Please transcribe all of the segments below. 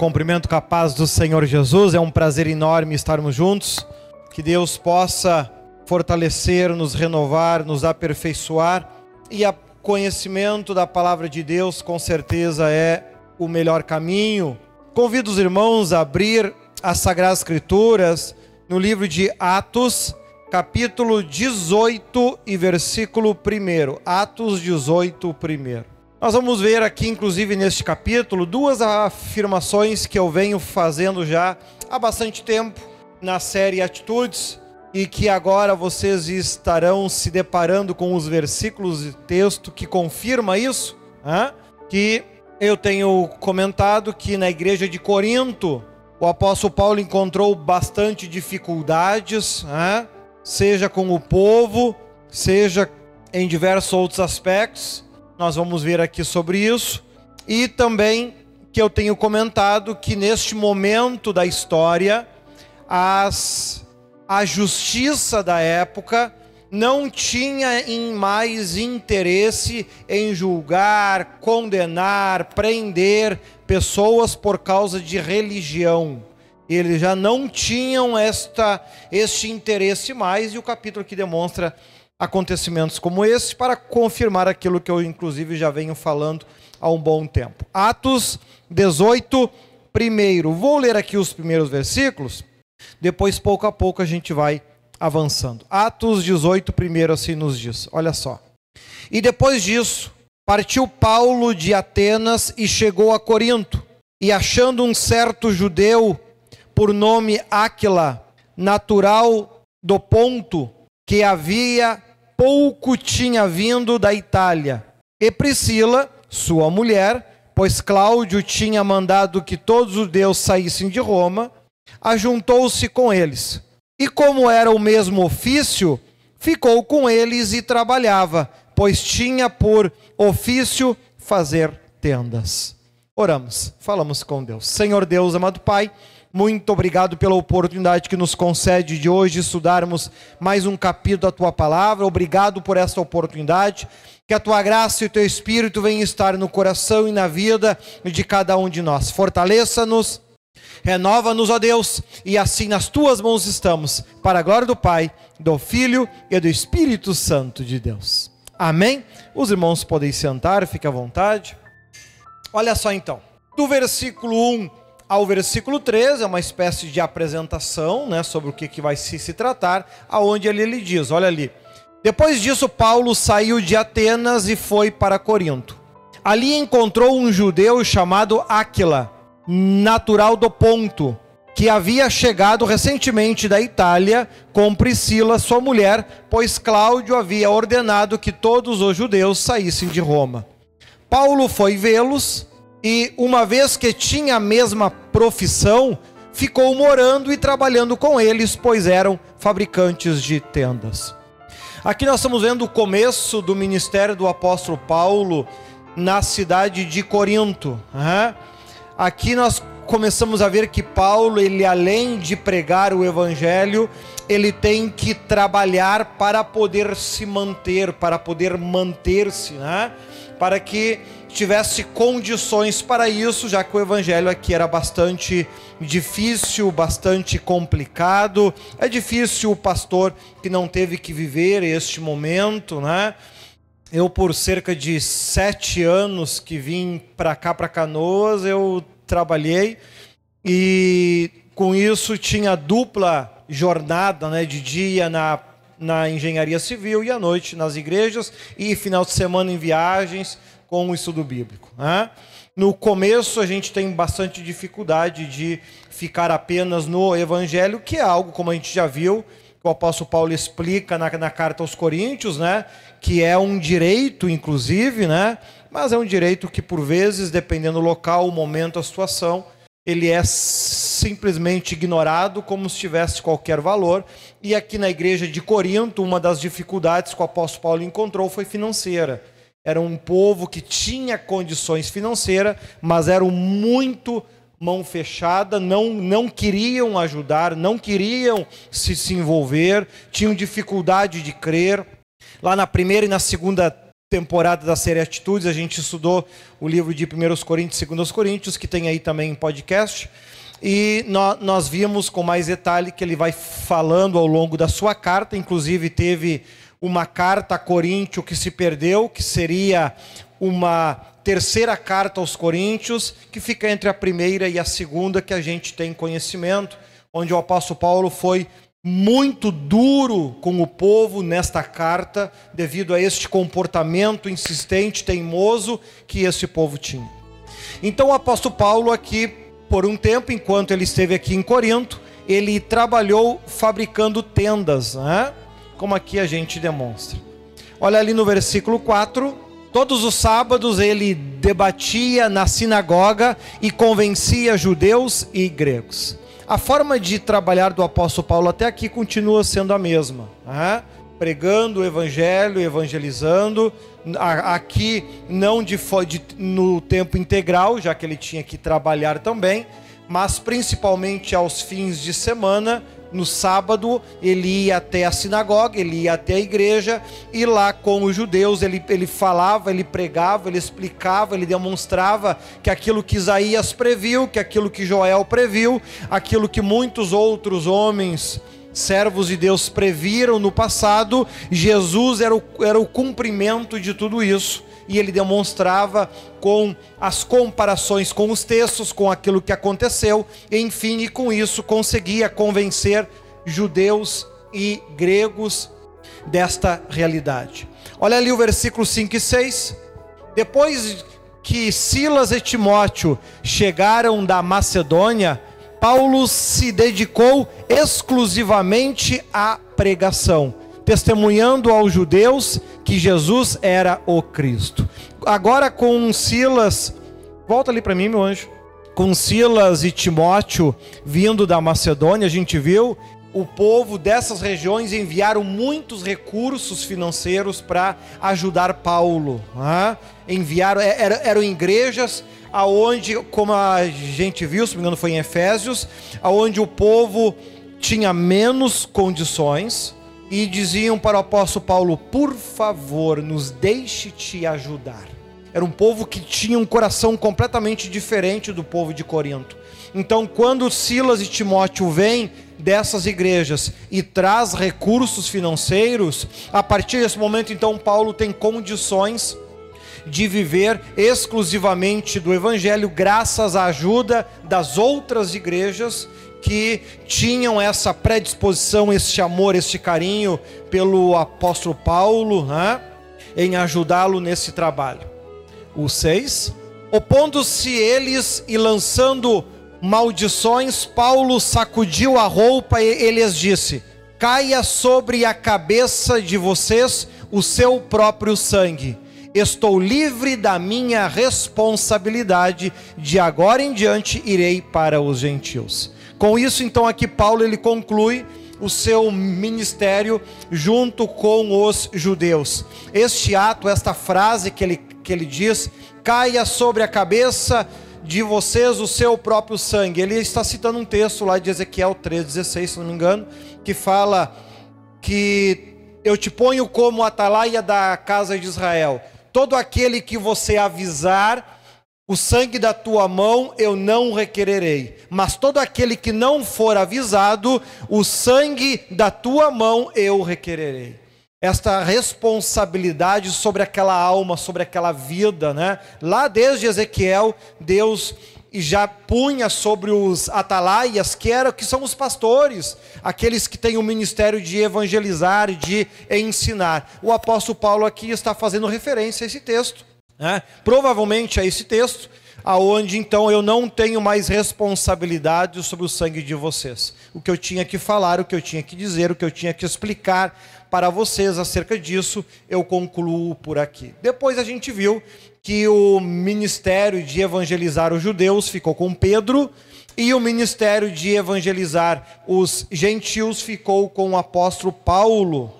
cumprimento com a paz do Senhor Jesus. É um prazer enorme estarmos juntos. Que Deus possa fortalecer, nos renovar, nos aperfeiçoar. E o conhecimento da palavra de Deus, com certeza, é o melhor caminho. Convido os irmãos a abrir as Sagradas Escrituras no livro de Atos, capítulo 18 e versículo 1. Atos 18, 1. Nós vamos ver aqui, inclusive neste capítulo, duas afirmações que eu venho fazendo já há bastante tempo na série Atitudes e que agora vocês estarão se deparando com os versículos de texto que confirma isso, né? que eu tenho comentado que na igreja de Corinto o apóstolo Paulo encontrou bastante dificuldades, né? seja com o povo, seja em diversos outros aspectos nós vamos ver aqui sobre isso. E também que eu tenho comentado que neste momento da história, as, a justiça da época não tinha em mais interesse em julgar, condenar, prender pessoas por causa de religião. Eles já não tinham esta, este interesse mais, e o capítulo que demonstra acontecimentos como esse para confirmar aquilo que eu, inclusive, já venho falando há um bom tempo. Atos 18, primeiro. Vou ler aqui os primeiros versículos, depois, pouco a pouco, a gente vai avançando. Atos 18, primeiro, assim nos diz: olha só. E depois disso, partiu Paulo de Atenas e chegou a Corinto, e achando um certo judeu, por nome Áquila, natural do Ponto, que havia pouco tinha vindo da Itália. E Priscila, sua mulher, pois Cláudio tinha mandado que todos os judeus saíssem de Roma, ajuntou-se com eles. E como era o mesmo ofício, ficou com eles e trabalhava, pois tinha por ofício fazer tendas. Oramos, falamos com Deus. Senhor Deus, amado Pai, muito obrigado pela oportunidade que nos concede de hoje estudarmos mais um capítulo da tua palavra. Obrigado por esta oportunidade. Que a tua graça e o teu espírito venham estar no coração e na vida de cada um de nós. Fortaleça-nos, renova-nos, ó Deus, e assim nas tuas mãos estamos, para a glória do Pai, do Filho e do Espírito Santo de Deus. Amém? Os irmãos podem sentar, fique à vontade. Olha só então, do versículo 1 ao versículo 13, é uma espécie de apresentação né, sobre o que, que vai se, se tratar, aonde ele, ele diz, olha ali. Depois disso, Paulo saiu de Atenas e foi para Corinto. Ali encontrou um judeu chamado Áquila, natural do Ponto, que havia chegado recentemente da Itália com Priscila, sua mulher, pois Cláudio havia ordenado que todos os judeus saíssem de Roma. Paulo foi vê-los e uma vez que tinha a mesma profissão, ficou morando e trabalhando com eles, pois eram fabricantes de tendas. Aqui nós estamos vendo o começo do ministério do apóstolo Paulo na cidade de Corinto. Aqui nós começamos a ver que Paulo, ele além de pregar o evangelho, ele tem que trabalhar para poder se manter, para poder manter-se, né? para que tivesse condições para isso, já que o evangelho aqui era bastante difícil, bastante complicado. É difícil o pastor que não teve que viver este momento, né? Eu, por cerca de sete anos que vim para cá, para Canoas, eu trabalhei e com isso tinha dupla jornada, né, de dia na na engenharia civil e à noite nas igrejas e final de semana em viagens com o estudo bíblico. Né? No começo a gente tem bastante dificuldade de ficar apenas no Evangelho, que é algo, como a gente já viu, que o apóstolo Paulo explica na, na carta aos Coríntios, né? que é um direito, inclusive, né? mas é um direito que, por vezes, dependendo do local, o momento, a situação, ele é simplesmente ignorado como se tivesse qualquer valor. E aqui na igreja de Corinto, uma das dificuldades que o apóstolo Paulo encontrou foi financeira. Era um povo que tinha condições financeiras, mas eram muito mão fechada, não, não queriam ajudar, não queriam se, se envolver, tinham dificuldade de crer. Lá na primeira e na segunda temporada da série Atitudes, a gente estudou o livro de 1 Coríntios e 2 Coríntios, que tem aí também em podcast. E nós vimos com mais detalhe que ele vai falando ao longo da sua carta, inclusive teve uma carta a Coríntio que se perdeu, que seria uma terceira carta aos Coríntios, que fica entre a primeira e a segunda que a gente tem conhecimento, onde o apóstolo Paulo foi muito duro com o povo nesta carta, devido a este comportamento insistente, teimoso que esse povo tinha. Então o apóstolo Paulo aqui, por um tempo, enquanto ele esteve aqui em Corinto, ele trabalhou fabricando tendas, né? Como aqui a gente demonstra. Olha ali no versículo 4, todos os sábados ele debatia na sinagoga e convencia judeus e gregos. A forma de trabalhar do apóstolo Paulo até aqui continua sendo a mesma. Né? Pregando o evangelho, evangelizando, aqui não de, de, no tempo integral, já que ele tinha que trabalhar também, mas principalmente aos fins de semana, no sábado, ele ia até a sinagoga, ele ia até a igreja, e lá com os judeus ele, ele falava, ele pregava, ele explicava, ele demonstrava que aquilo que Isaías previu, que aquilo que Joel previu, aquilo que muitos outros homens servos de Deus previram no passado, Jesus era o, era o cumprimento de tudo isso e ele demonstrava com as comparações com os textos, com aquilo que aconteceu, enfim, e com isso conseguia convencer judeus e gregos desta realidade. Olha ali o versículo 5 e 6. Depois que Silas e Timóteo chegaram da Macedônia, Paulo se dedicou exclusivamente à pregação testemunhando aos judeus que Jesus era o Cristo. Agora com Silas, volta ali para mim, meu anjo. Com Silas e Timóteo vindo da Macedônia, a gente viu o povo dessas regiões enviaram muitos recursos financeiros para ajudar Paulo. Né? Enviaram, é, eram, eram igrejas aonde, como a gente viu, se não me engano foi em Efésios, aonde o povo tinha menos condições, e diziam para o apóstolo Paulo: Por favor, nos deixe te ajudar. Era um povo que tinha um coração completamente diferente do povo de Corinto. Então, quando Silas e Timóteo vêm dessas igrejas e traz recursos financeiros, a partir desse momento, então, Paulo tem condições de viver exclusivamente do evangelho, graças à ajuda das outras igrejas que tinham essa predisposição, este amor, este carinho pelo apóstolo Paulo, né, em ajudá-lo nesse trabalho. O 6. Opondo-se eles e lançando maldições, Paulo sacudiu a roupa e lhes disse: Caia sobre a cabeça de vocês o seu próprio sangue. Estou livre da minha responsabilidade, de agora em diante irei para os gentios. Com isso, então, aqui Paulo ele conclui o seu ministério junto com os judeus. Este ato, esta frase que ele, que ele diz, caia sobre a cabeça de vocês o seu próprio sangue. Ele está citando um texto lá de Ezequiel 3,16, se não me engano, que fala que eu te ponho como atalaia da casa de Israel. Todo aquele que você avisar o sangue da tua mão eu não requererei, mas todo aquele que não for avisado, o sangue da tua mão eu requererei. Esta responsabilidade sobre aquela alma, sobre aquela vida, né? Lá desde Ezequiel, Deus já punha sobre os atalaias, que eram que são os pastores, aqueles que têm o ministério de evangelizar e de ensinar. O apóstolo Paulo aqui está fazendo referência a esse texto né? Provavelmente é esse texto, aonde então eu não tenho mais responsabilidade sobre o sangue de vocês. O que eu tinha que falar, o que eu tinha que dizer, o que eu tinha que explicar para vocês acerca disso, eu concluo por aqui. Depois a gente viu que o ministério de evangelizar os judeus ficou com Pedro e o ministério de evangelizar os gentios ficou com o apóstolo Paulo.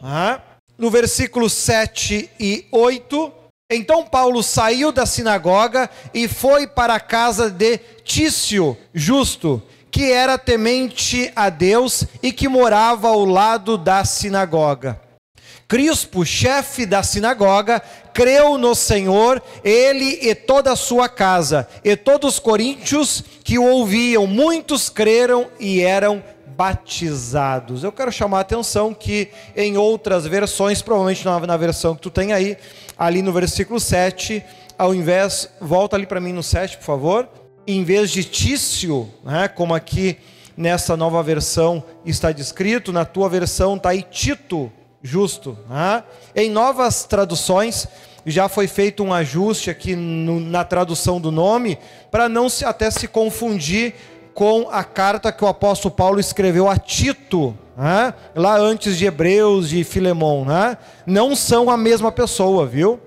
No versículo 7 e 8 então Paulo saiu da sinagoga e foi para a casa de Tício, justo, que era temente a Deus e que morava ao lado da sinagoga. Crispo, chefe da sinagoga, creu no Senhor, ele e toda a sua casa, e todos os coríntios que o ouviam, muitos creram e eram batizados. Eu quero chamar a atenção que em outras versões, provavelmente na, na versão que tu tem aí, ali no versículo 7, ao invés, volta ali para mim no 7, por favor, em vez de Tício, né, como aqui nessa nova versão está descrito, na tua versão está aí Tito, justo. Né? Em novas traduções, já foi feito um ajuste aqui no, na tradução do nome, para não se, até se confundir com a carta que o apóstolo Paulo escreveu a Tito, né? lá antes de Hebreus, de Filemão. Né? Não são a mesma pessoa, viu?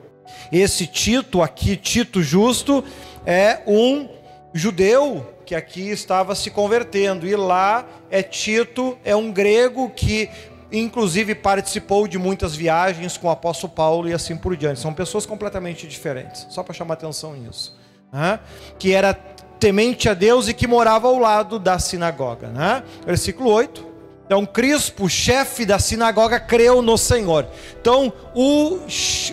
Esse Tito aqui, Tito justo, é um judeu que aqui estava se convertendo, e lá é Tito, é um grego que inclusive participou de muitas viagens com o apóstolo Paulo e assim por diante. São pessoas completamente diferentes, só para chamar atenção nisso. Né? Que era temente a Deus e que morava ao lado da sinagoga. Né? Versículo 8. Então, Crispo, chefe da sinagoga, creu no Senhor. Então, o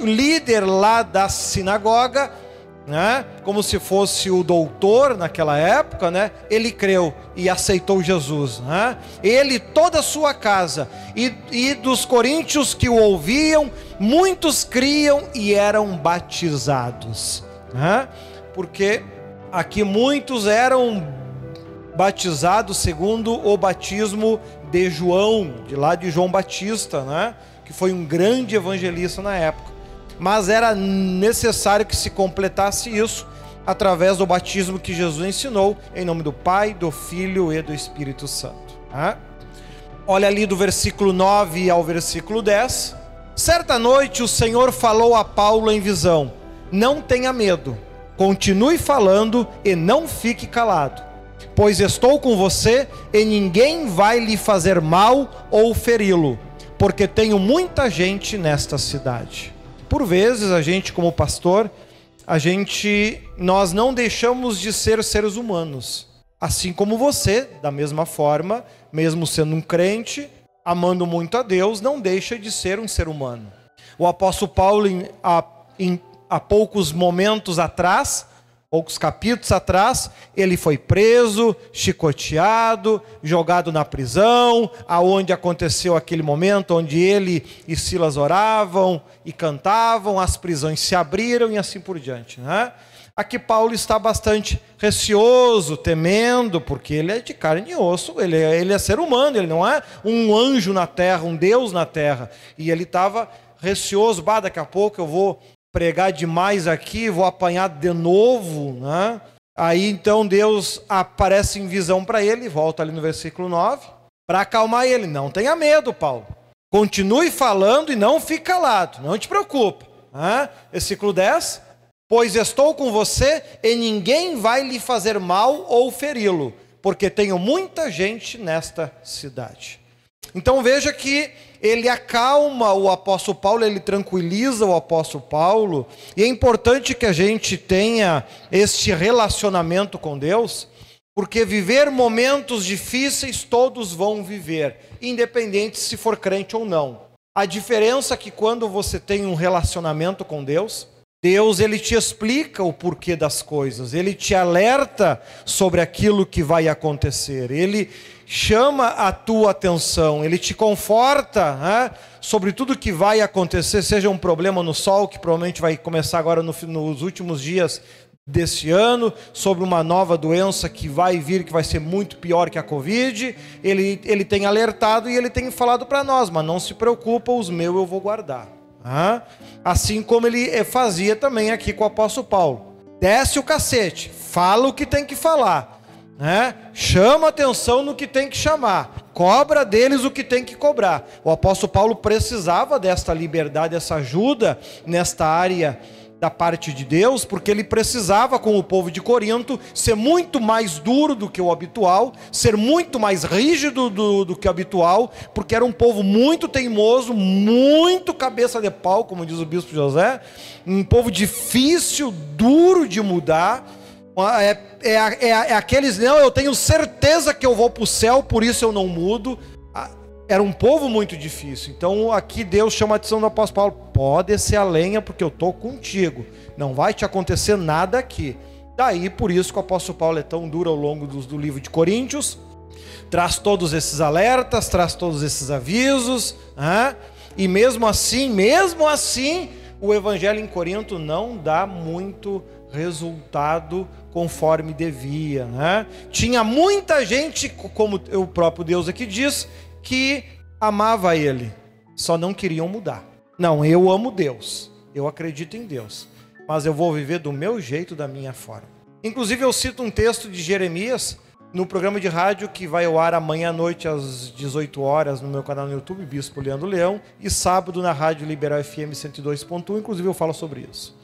líder lá da sinagoga né? Como se fosse o doutor naquela época, né? Ele creu e aceitou Jesus, né? Ele toda a sua casa e, e dos coríntios que o ouviam, muitos criam e eram batizados, né? Porque aqui muitos eram batizados segundo o batismo de João, de lá de João Batista, né? Que foi um grande evangelista na época mas era necessário que se completasse isso através do batismo que Jesus ensinou, em nome do Pai, do Filho e do Espírito Santo. Olha ali do versículo 9 ao versículo 10. Certa noite o Senhor falou a Paulo em visão: Não tenha medo, continue falando e não fique calado, pois estou com você e ninguém vai lhe fazer mal ou feri-lo, porque tenho muita gente nesta cidade. Por vezes a gente como pastor, a gente nós não deixamos de ser seres humanos. Assim como você, da mesma forma, mesmo sendo um crente, amando muito a Deus, não deixa de ser um ser humano. O apóstolo Paulo, há, há poucos momentos atrás, poucos capítulos atrás, ele foi preso, chicoteado, jogado na prisão, aonde aconteceu aquele momento onde ele e Silas oravam e cantavam, as prisões se abriram e assim por diante, né? Aqui Paulo está bastante receoso, temendo, porque ele é de carne e osso, ele é, ele é ser humano, ele não é um anjo na terra, um Deus na terra. E ele estava receoso, bah, daqui a pouco eu vou pregar demais aqui, vou apanhar de novo, né? Aí então Deus aparece em visão para ele, volta ali no versículo 9, para acalmar ele. Não tenha medo, Paulo. Continue falando e não fique calado, não te preocupa. Né? Versículo 10: Pois estou com você e ninguém vai lhe fazer mal ou feri-lo, porque tenho muita gente nesta cidade. Então veja que ele acalma o apóstolo Paulo, ele tranquiliza o apóstolo Paulo, e é importante que a gente tenha este relacionamento com Deus, porque viver momentos difíceis todos vão viver, independente se for crente ou não. A diferença é que quando você tem um relacionamento com Deus, Deus ele te explica o porquê das coisas, ele te alerta sobre aquilo que vai acontecer, ele chama a tua atenção, ele te conforta né, sobre tudo que vai acontecer, seja um problema no sol, que provavelmente vai começar agora no, nos últimos dias desse ano, sobre uma nova doença que vai vir, que vai ser muito pior que a Covid. Ele, ele tem alertado e ele tem falado para nós, mas não se preocupa, os meus eu vou guardar. Assim como ele fazia também aqui com o apóstolo Paulo. Desce o cacete, fala o que tem que falar né? Chama atenção no que tem que chamar, cobra deles o que tem que cobrar. O apóstolo Paulo precisava desta liberdade, dessa ajuda nesta área da parte de Deus, porque ele precisava, com o povo de Corinto, ser muito mais duro do que o habitual, ser muito mais rígido do, do que o habitual, porque era um povo muito teimoso, muito cabeça de pau, como diz o bispo José, um povo difícil, duro de mudar é, é, é, é aqueles, não, eu tenho certeza que eu vou para o céu, por isso eu não mudo. Era um povo muito difícil. Então aqui Deus chama a atenção do apóstolo Paulo: pode descer a lenha porque eu estou contigo. Não vai te acontecer nada aqui. Daí por isso que o apóstolo Paulo é tão duro ao longo do, do livro de Coríntios. Traz todos esses alertas, traz todos esses avisos. E mesmo assim, mesmo assim, o evangelho em Corinto não dá muito resultado conforme devia. Né? Tinha muita gente, como o próprio Deus aqui diz, que amava ele, só não queriam mudar. Não, eu amo Deus, eu acredito em Deus, mas eu vou viver do meu jeito, da minha forma. Inclusive, eu cito um texto de Jeremias no programa de rádio que vai ao ar amanhã à noite às 18 horas no meu canal no YouTube, Bispo Leandro Leão, e sábado na Rádio Liberal FM 102.1, inclusive eu falo sobre isso.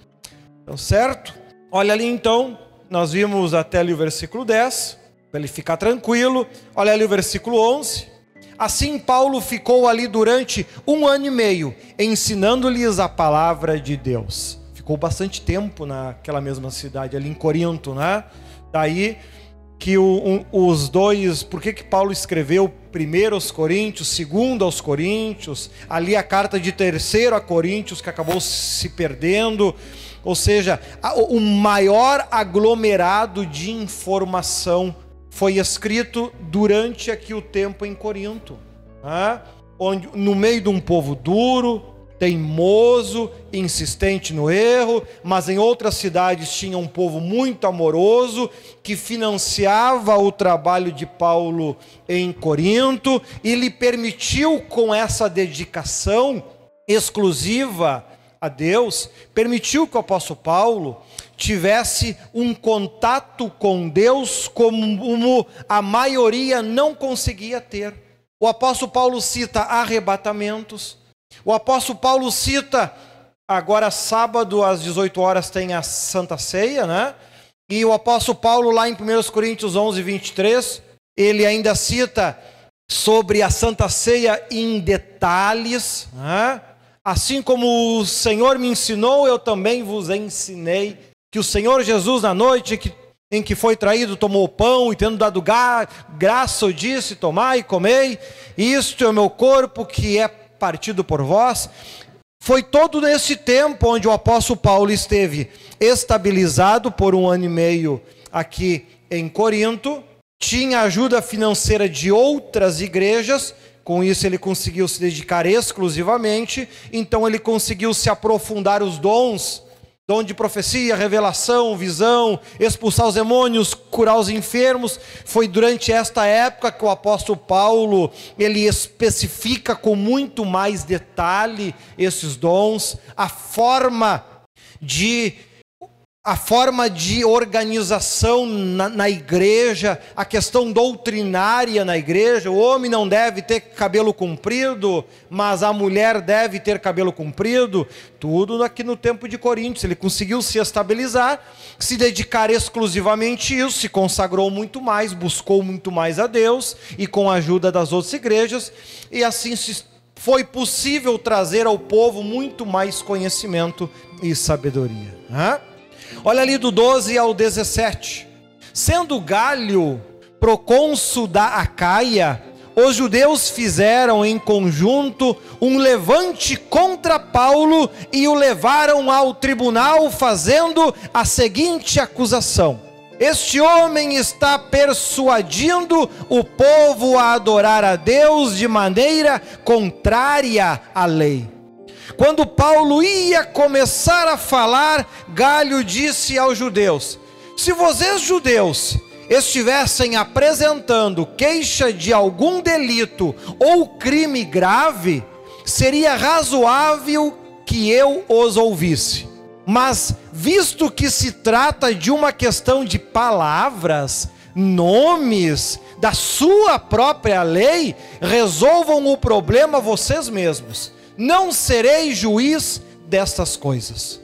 Então, certo? Olha ali então, nós vimos até ali o versículo 10, para ele ficar tranquilo. Olha ali o versículo 11. Assim, Paulo ficou ali durante um ano e meio, ensinando-lhes a palavra de Deus. Ficou bastante tempo naquela mesma cidade, ali em Corinto, né? Daí que o, um, os dois, por que, que Paulo escreveu primeiro aos Coríntios, segundo aos Coríntios, ali a carta de terceiro a Coríntios, que acabou se perdendo, ou seja, o maior aglomerado de informação foi escrito durante aqui o tempo em Corinto, né? onde no meio de um povo duro, teimoso, insistente no erro, mas em outras cidades tinha um povo muito amoroso que financiava o trabalho de Paulo em Corinto e lhe permitiu com essa dedicação exclusiva a Deus, permitiu que o apóstolo Paulo tivesse um contato com Deus como a maioria não conseguia ter. O apóstolo Paulo cita arrebatamentos. O apóstolo Paulo cita agora sábado às 18 horas tem a Santa Ceia, né? E o apóstolo Paulo lá em 1 Coríntios 11, 23, ele ainda cita sobre a Santa Ceia em detalhes, né? Assim como o Senhor me ensinou, eu também vos ensinei que o Senhor Jesus, na noite em que foi traído, tomou o pão e, tendo dado graça, disse: Tomai e comei, isto é o meu corpo que é partido por vós. Foi todo nesse tempo onde o apóstolo Paulo esteve estabilizado por um ano e meio aqui em Corinto, tinha ajuda financeira de outras igrejas, com isso ele conseguiu se dedicar exclusivamente, então ele conseguiu se aprofundar os dons dom de profecia, revelação, visão, expulsar os demônios, curar os enfermos. Foi durante esta época que o apóstolo Paulo, ele especifica com muito mais detalhe esses dons, a forma de a forma de organização na, na, igreja, a questão doutrinária na igreja. O homem não deve ter cabelo comprido, mas a mulher deve ter cabelo comprido. Tudo aqui no tempo de Coríntios. Ele conseguiu se estabilizar, se dedicar exclusivamente a isso, se consagrou muito mais, buscou muito mais a Deus e com a ajuda das outras igrejas, e assim foi possível trazer ao povo muito mais conhecimento e sabedoria. Olha ali do 12 ao 17. Sendo Galho procônsul da Acaia, os judeus fizeram em conjunto um levante contra Paulo e o levaram ao tribunal, fazendo a seguinte acusação: Este homem está persuadindo o povo a adorar a Deus de maneira contrária à lei. Quando Paulo ia começar a falar, Galho disse aos judeus: Se vocês, judeus, estivessem apresentando queixa de algum delito ou crime grave, seria razoável que eu os ouvisse. Mas, visto que se trata de uma questão de palavras, nomes, da sua própria lei, resolvam o problema vocês mesmos não serei juiz destas coisas.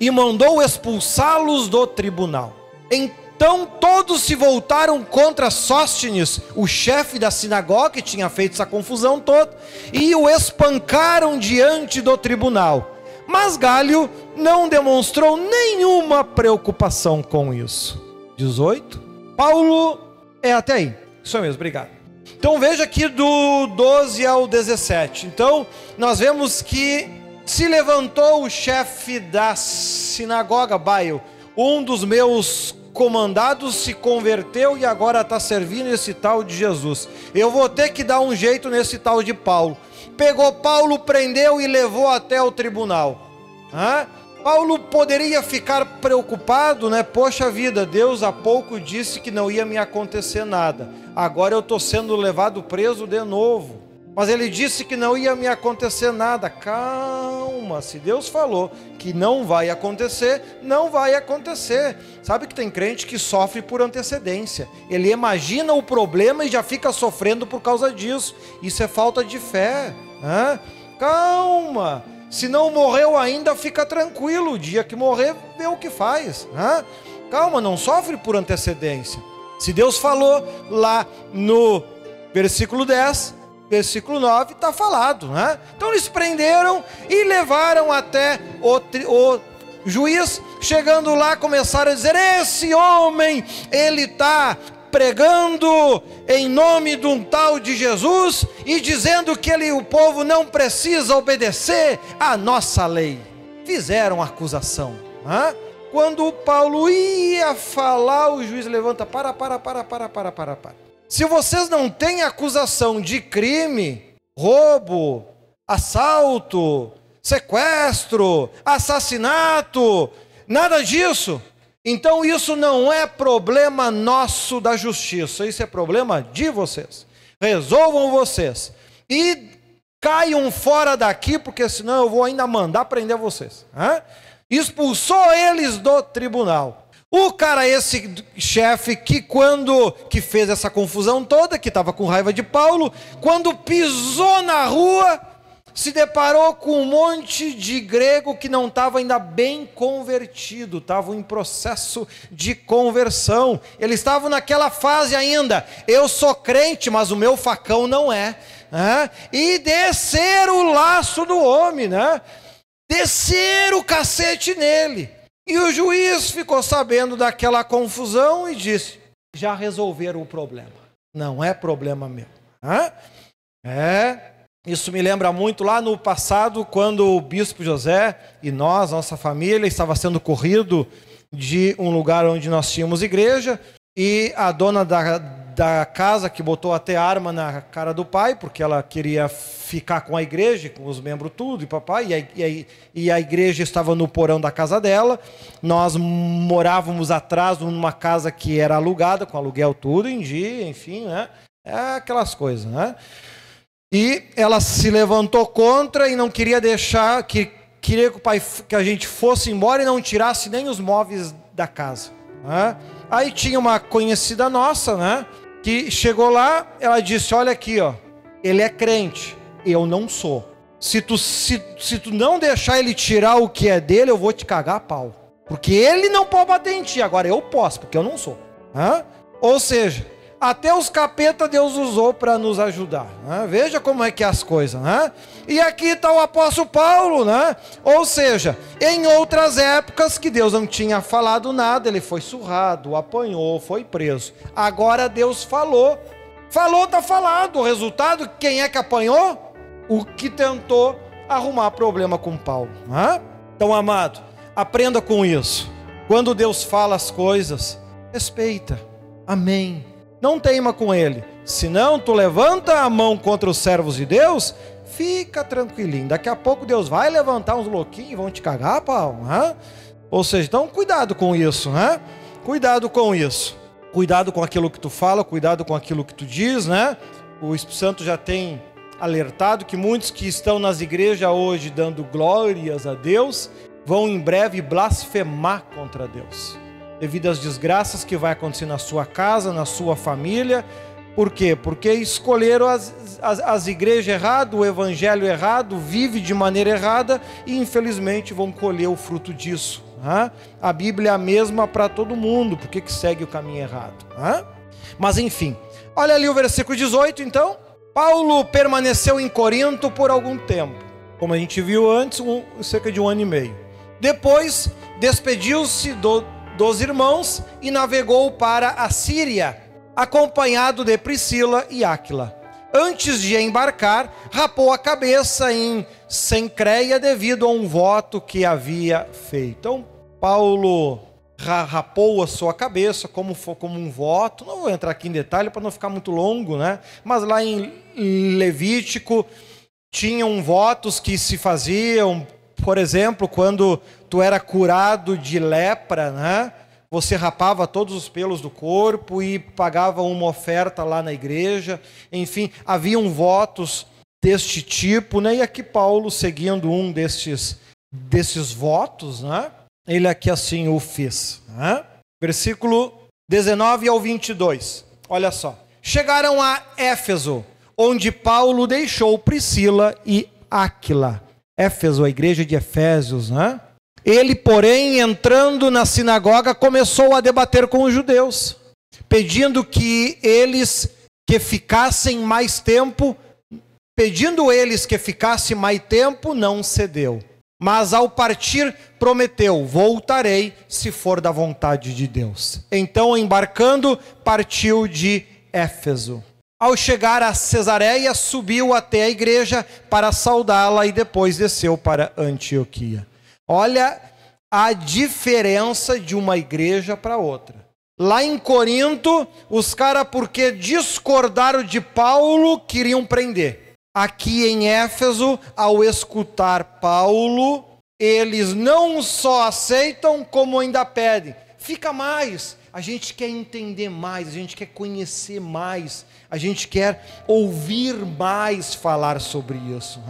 E mandou expulsá-los do tribunal. Então todos se voltaram contra Sóstenes, o chefe da sinagoga que tinha feito essa confusão toda, e o espancaram diante do tribunal. Mas Galho não demonstrou nenhuma preocupação com isso. 18. Paulo é até aí. Isso mesmo, obrigado. Então veja aqui do 12 ao 17. Então nós vemos que se levantou o chefe da sinagoga, Baio, um dos meus comandados se converteu e agora está servindo esse tal de Jesus. Eu vou ter que dar um jeito nesse tal de Paulo. Pegou Paulo, prendeu e levou até o tribunal. Hã? Paulo poderia ficar preocupado, né? Poxa vida, Deus há pouco disse que não ia me acontecer nada. Agora eu estou sendo levado preso de novo. Mas ele disse que não ia me acontecer nada. Calma, se Deus falou que não vai acontecer, não vai acontecer. Sabe que tem crente que sofre por antecedência. Ele imagina o problema e já fica sofrendo por causa disso. Isso é falta de fé. Hã? Calma. Se não morreu ainda, fica tranquilo. O dia que morrer, vê o que faz. Hã? Calma, não sofre por antecedência. Se Deus falou lá no versículo 10, versículo 9 está falado, né? Então eles prenderam e levaram até o, o juiz. Chegando lá, começaram a dizer: Esse homem, ele está pregando em nome de um tal de Jesus e dizendo que ele, o povo não precisa obedecer à nossa lei. Fizeram acusação. Né? Quando Paulo ia falar, o juiz levanta: para, para, para, para, para, para, para. Se vocês não têm acusação de crime, roubo, assalto, sequestro, assassinato, nada disso, então isso não é problema nosso da justiça, isso é problema de vocês. Resolvam vocês. E caiam fora daqui, porque senão eu vou ainda mandar prender vocês. Expulsou eles do tribunal. O cara, esse chefe que quando que fez essa confusão toda, que estava com raiva de Paulo, quando pisou na rua, se deparou com um monte de grego que não estava ainda bem convertido, estavam em processo de conversão. Eles estavam naquela fase ainda. Eu sou crente, mas o meu facão não é. Né? E descer o laço do homem, né? Descer o cacete nele. E o juiz ficou sabendo daquela confusão e disse: já resolveram o problema. Não é problema meu. Hã? É. Isso me lembra muito lá no passado, quando o bispo José e nós, nossa família, estava sendo corrido de um lugar onde nós tínhamos igreja, e a dona da, da casa que botou até arma na cara do pai, porque ela queria ficar com a igreja, com os membros tudo, e papai, e a, e a, e a igreja estava no porão da casa dela. Nós morávamos atrás numa casa que era alugada, com aluguel tudo em dia, enfim, né? É aquelas coisas, né? E ela se levantou contra e não queria deixar, que queria que o pai que a gente fosse embora e não tirasse nem os móveis da casa. Né? Aí tinha uma conhecida nossa, né? que chegou lá, ela disse: Olha aqui, ó, ele é crente, eu não sou. Se tu, se, se tu não deixar ele tirar o que é dele, eu vou te cagar a pau. Porque ele não pode bater em ti, agora eu posso, porque eu não sou. Hã? Ou seja, até os capeta Deus usou para nos ajudar. Né? Veja como é que é as coisas. Né? E aqui está o apóstolo Paulo, né? Ou seja, em outras épocas que Deus não tinha falado nada, ele foi surrado, apanhou, foi preso. Agora Deus falou. Falou, está falado. O resultado, quem é que apanhou? O que tentou arrumar problema com Paulo. Né? Então, amado, aprenda com isso. Quando Deus fala as coisas, respeita. Amém não teima com ele. Se não, tu levanta a mão contra os servos de Deus, fica tranquilinho. Daqui a pouco Deus vai levantar uns louquinhos e vão te cagar, pau. Né? Ou seja, então cuidado com isso, né? Cuidado com isso. Cuidado com aquilo que tu fala, cuidado com aquilo que tu diz, né? O Espírito Santo já tem alertado que muitos que estão nas igrejas hoje dando glórias a Deus vão em breve blasfemar contra Deus devido às desgraças que vai acontecer na sua casa, na sua família. Por quê? Porque escolheram as, as, as igrejas erradas, o evangelho errado, vive de maneira errada e infelizmente vão colher o fruto disso. Né? A Bíblia é a mesma para todo mundo, porque que segue o caminho errado. Né? Mas enfim, olha ali o versículo 18 então. Paulo permaneceu em Corinto por algum tempo, como a gente viu antes, um, cerca de um ano e meio. Depois despediu-se do, dos irmãos e navegou para a Síria. acompanhado de Priscila e Áquila. Antes de embarcar, rapou a cabeça em Sencreia devido a um voto que havia feito. Então, Paulo rapou a sua cabeça como, como um voto. Não vou entrar aqui em detalhe para não ficar muito longo, né? Mas lá em Levítico tinham votos que se faziam, por exemplo, quando tu era curado de lepra, né? Você rapava todos os pelos do corpo e pagava uma oferta lá na igreja. Enfim, haviam votos deste tipo, né? E aqui Paulo, seguindo um destes, desses votos, né? Ele aqui assim o fez. Né? Versículo 19 ao 22. Olha só. Chegaram a Éfeso, onde Paulo deixou Priscila e Áquila. Éfeso, a igreja de Efésios, né? Ele, porém, entrando na sinagoga, começou a debater com os judeus, pedindo que eles que ficassem mais tempo, pedindo eles que ficasse mais tempo, não cedeu. Mas ao partir, prometeu: Voltarei se for da vontade de Deus. Então, embarcando, partiu de Éfeso. Ao chegar a Cesareia, subiu até a igreja para saudá-la e depois desceu para Antioquia. Olha a diferença de uma igreja para outra. Lá em Corinto, os caras, porque discordaram de Paulo, queriam prender. Aqui em Éfeso, ao escutar Paulo, eles não só aceitam, como ainda pedem. Fica mais. A gente quer entender mais, a gente quer conhecer mais, a gente quer ouvir mais falar sobre isso.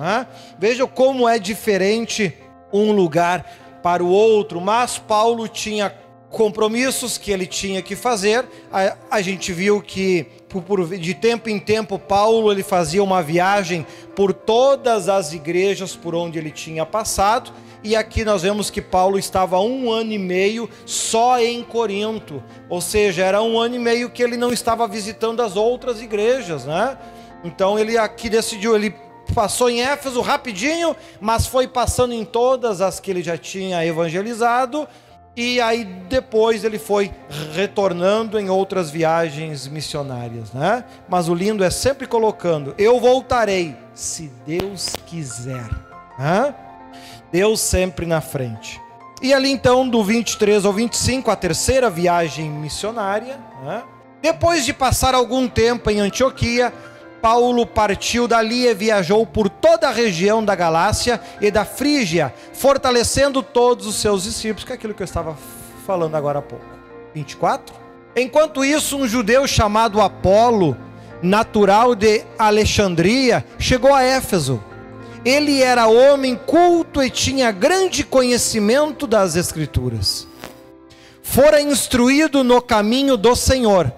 Veja como é diferente um lugar para o outro, mas Paulo tinha compromissos que ele tinha que fazer. A, a gente viu que por, de tempo em tempo Paulo ele fazia uma viagem por todas as igrejas por onde ele tinha passado. E aqui nós vemos que Paulo estava um ano e meio só em Corinto, ou seja, era um ano e meio que ele não estava visitando as outras igrejas, né? Então ele aqui decidiu, ele passou em Éfeso rapidinho, mas foi passando em todas as que ele já tinha evangelizado, e aí depois ele foi retornando em outras viagens missionárias, né? Mas o lindo é sempre colocando: eu voltarei, se Deus quiser. Né? Deus sempre na frente. E ali então, do 23 ao 25, a terceira viagem missionária. Né? Depois de passar algum tempo em Antioquia, Paulo partiu dali e viajou por toda a região da Galácia e da Frígia, fortalecendo todos os seus discípulos, que é aquilo que eu estava falando agora há pouco. 24. Enquanto isso, um judeu chamado Apolo, natural de Alexandria, chegou a Éfeso. Ele era homem culto e tinha grande conhecimento das Escrituras. Fora instruído no caminho do Senhor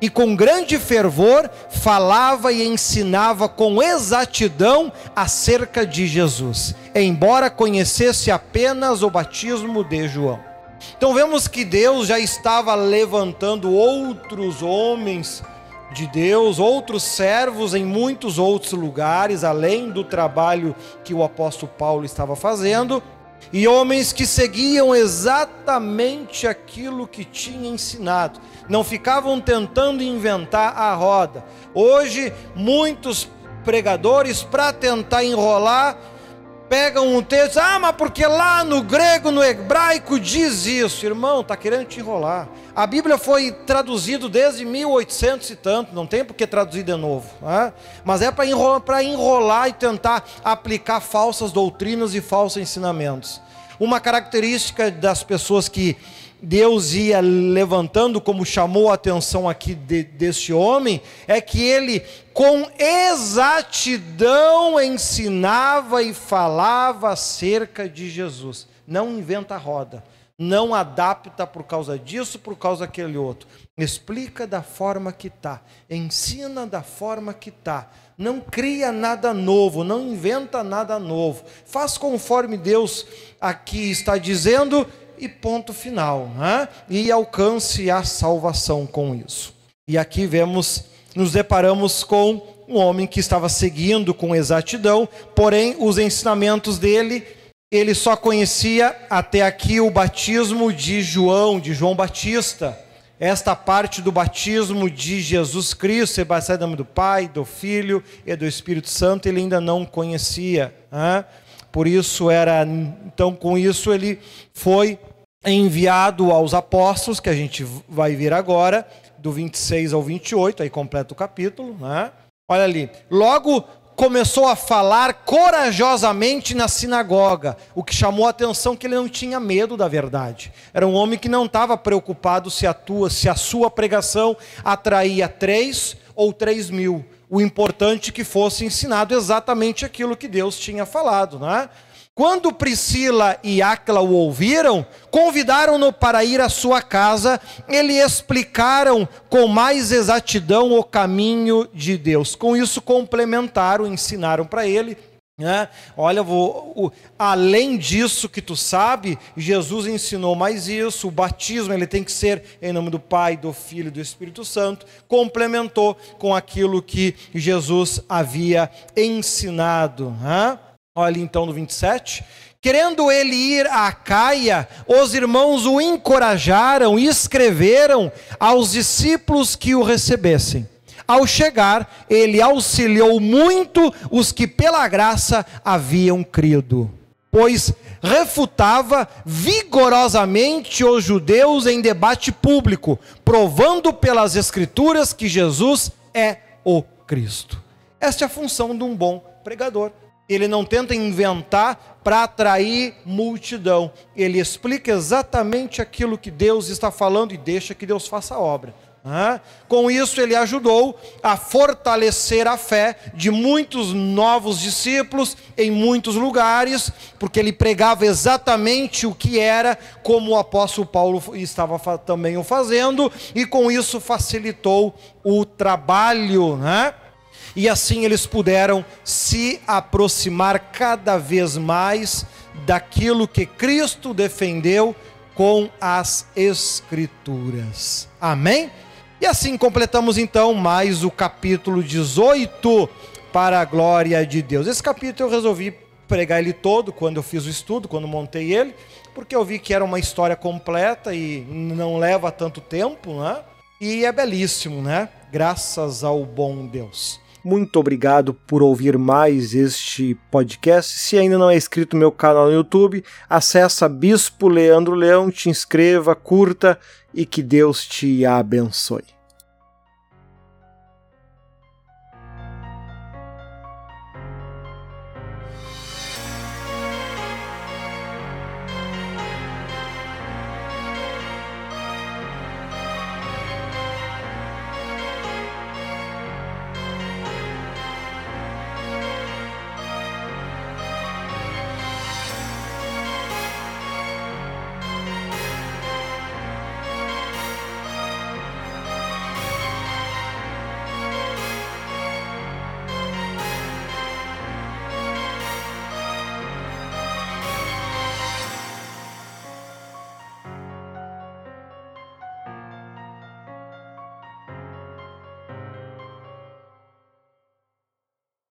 e com grande fervor falava e ensinava com exatidão acerca de Jesus, embora conhecesse apenas o batismo de João. Então vemos que Deus já estava levantando outros homens de Deus, outros servos em muitos outros lugares, além do trabalho que o apóstolo Paulo estava fazendo, e homens que seguiam exatamente aquilo que tinha ensinado, não ficavam tentando inventar a roda. Hoje, muitos pregadores, para tentar enrolar, pegam um texto, ah, mas porque lá no grego, no hebraico diz isso, irmão, está querendo te enrolar. A Bíblia foi traduzida desde 1800 e tanto, não tem por que traduzir de novo, né? mas é para enrolar, enrolar e tentar aplicar falsas doutrinas e falsos ensinamentos. Uma característica das pessoas que Deus ia levantando, como chamou a atenção aqui de, desse homem, é que ele com exatidão ensinava e falava acerca de Jesus. Não inventa roda, não adapta por causa disso, por causa daquele outro. Explica da forma que está, ensina da forma que está. Não cria nada novo, não inventa nada novo. Faz conforme Deus aqui está dizendo e ponto final, né? e alcance a salvação com isso. E aqui vemos, nos deparamos com um homem que estava seguindo com exatidão, porém os ensinamentos dele, ele só conhecia até aqui o batismo de João, de João Batista. esta parte do batismo de Jesus Cristo, ser batizado em nome do Pai, do Filho e do Espírito Santo, ele ainda não conhecia. Né? Por isso era, então com isso ele foi enviado aos apóstolos, que a gente vai ver agora, do 26 ao 28, aí completa o capítulo, né? Olha ali. Logo começou a falar corajosamente na sinagoga, o que chamou a atenção que ele não tinha medo da verdade. Era um homem que não estava preocupado se a tua, se a sua pregação atraía três ou três mil. O importante é que fosse ensinado exatamente aquilo que Deus tinha falado, né? Quando Priscila e Áquila o ouviram, convidaram-no para ir à sua casa e lhe explicaram com mais exatidão o caminho de Deus. Com isso, complementaram, ensinaram para ele. Né? Olha, vou, o, além disso que tu sabe, Jesus ensinou mais isso. O batismo ele tem que ser em nome do Pai, do Filho e do Espírito Santo. Complementou com aquilo que Jesus havia ensinado. Né? Olha então no 27. Querendo ele ir a Caia, os irmãos o encorajaram e escreveram aos discípulos que o recebessem. Ao chegar, ele auxiliou muito os que pela graça haviam crido, pois refutava vigorosamente os judeus em debate público, provando pelas Escrituras que Jesus é o Cristo. Esta é a função de um bom pregador ele não tenta inventar para atrair multidão. Ele explica exatamente aquilo que Deus está falando e deixa que Deus faça a obra. Com isso, ele ajudou a fortalecer a fé de muitos novos discípulos em muitos lugares, porque ele pregava exatamente o que era, como o apóstolo Paulo estava também o fazendo, e com isso facilitou o trabalho. Né? E assim eles puderam se aproximar cada vez mais daquilo que Cristo defendeu com as Escrituras. Amém? E assim completamos então mais o capítulo 18 para a glória de Deus. Esse capítulo eu resolvi pregar ele todo quando eu fiz o estudo, quando montei ele, porque eu vi que era uma história completa e não leva tanto tempo, né? E é belíssimo, né? Graças ao bom Deus. Muito obrigado por ouvir mais este podcast. Se ainda não é inscrito no meu canal no YouTube, acessa Bispo Leandro Leão, te inscreva, curta e que Deus te abençoe.